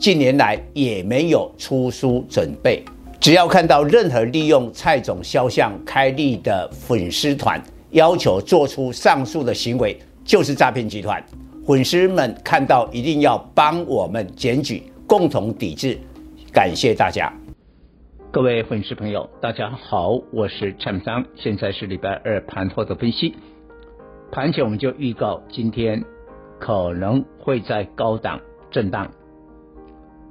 近年来也没有出书准备。只要看到任何利用蔡总肖像开立的粉丝团，要求做出上述的行为，就是诈骗集团。粉丝们看到一定要帮我们检举，共同抵制。感谢大家。各位粉丝朋友，大家好，我是蔡明彰，现在是礼拜二盘后的分析。盘前我们就预告，今天可能会在高档震荡，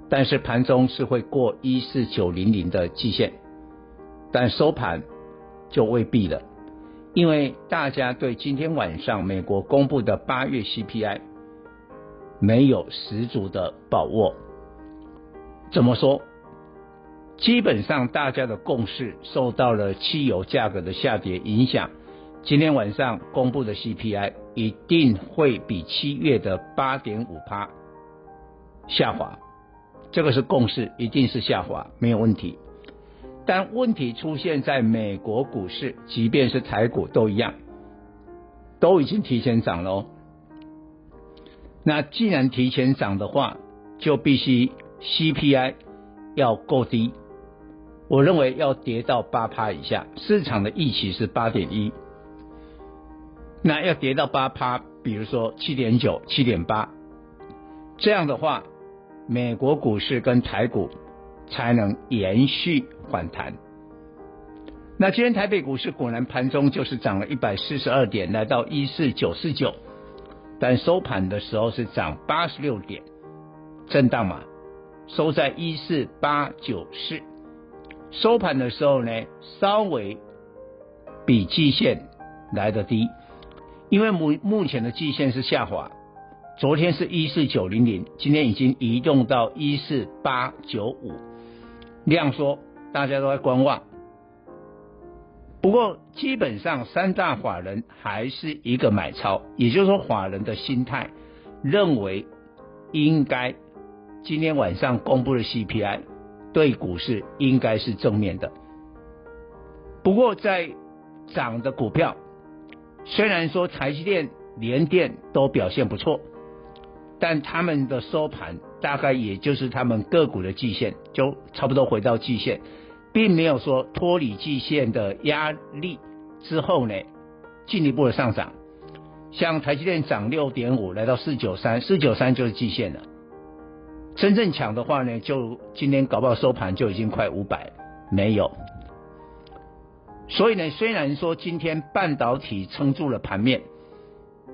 但是盘中是会过一四九零零的季线，但收盘就未必了，因为大家对今天晚上美国公布的八月 CPI 没有十足的把握。怎么说？基本上，大家的共识受到了汽油价格的下跌影响。今天晚上公布的 CPI 一定会比七月的八点五趴下滑，这个是共识，一定是下滑，没有问题。但问题出现在美国股市，即便是台股都一样，都已经提前涨了哦。那既然提前涨的话，就必须 CPI 要够低。我认为要跌到八趴以下，市场的预期是八点一，那要跌到八趴，比如说七点九、七点八，这样的话，美国股市跟台股才能延续反弹。那今天台北股市果然盘中就是涨了一百四十二点，来到一四九四九，但收盘的时候是涨八十六点，震荡嘛，收在一四八九四。收盘的时候呢，稍微比季线来得低，因为目目前的季线是下滑，昨天是一四九零零，今天已经移动到一四八九五，量缩，大家都在观望。不过基本上三大法人还是一个买超，也就是说法人的心态认为应该今天晚上公布的 CPI。对股市应该是正面的，不过在涨的股票，虽然说台积电、联电都表现不错，但他们的收盘大概也就是他们个股的季线，就差不多回到季线，并没有说脱离季线的压力之后呢，进一步的上涨。像台积电涨六点五，来到四九三，四九三就是季线了。真正强的话呢，就今天搞不好收盘就已经快五百，没有。所以呢，虽然说今天半导体撑住了盘面，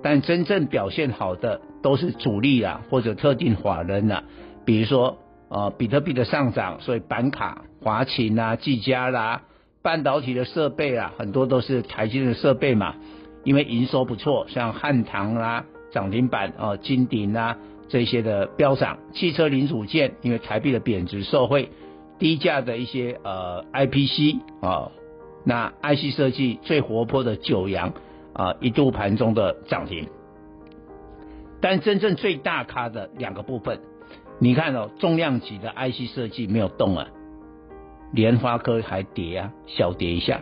但真正表现好的都是主力啊，或者特定法人啊，比如说呃比特币的上涨，所以板卡、华擎啊、技嘉啦，半导体的设备啊，很多都是台积的设备嘛，因为营收不错，像汉唐啦涨停板啊，金鼎啊。这些的飙涨，汽车零组件因为台币的贬值受惠，低价的一些呃 IPC 啊、那 IC 设计最活泼的九阳啊一度盘中的涨停，但真正最大咖的两个部分，你看哦，重量级的 IC 设计没有动啊，莲花科还跌啊，小跌一下，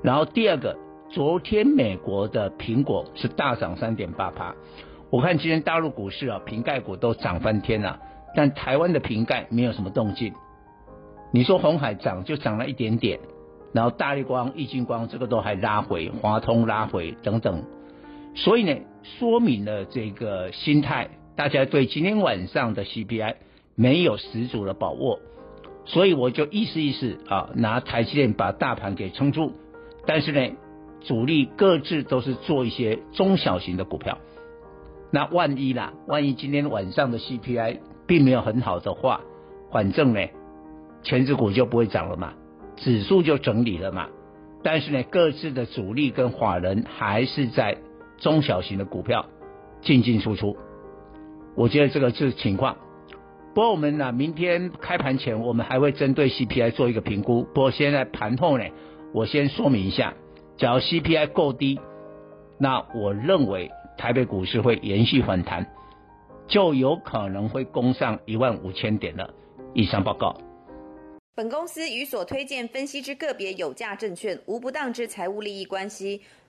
然后第二个，昨天美国的苹果是大涨三点八趴。我看今天大陆股市啊，瓶盖股都涨翻天了，但台湾的瓶盖没有什么动静。你说红海涨就涨了一点点，然后大立光、易晶光这个都还拉回，华通拉回等等，所以呢，说明了这个心态，大家对今天晚上的 CPI 没有十足的把握，所以我就意思意思啊，拿台积电把大盘给撑住，但是呢，主力各自都是做一些中小型的股票。那万一啦，万一今天晚上的 CPI 并没有很好的话，反正呢，权值股就不会涨了嘛，指数就整理了嘛。但是呢，各自的主力跟法人还是在中小型的股票进进出出。我觉得这个是情况。不过我们呢，明天开盘前我们还会针对 CPI 做一个评估。不过现在盘后呢，我先说明一下，假如 CPI 够低，那我认为台北股市会延续反弹，就有可能会攻上一万五千点了。以上报告。本公司与所推荐分析之个别有价证券无不当之财务利益关系。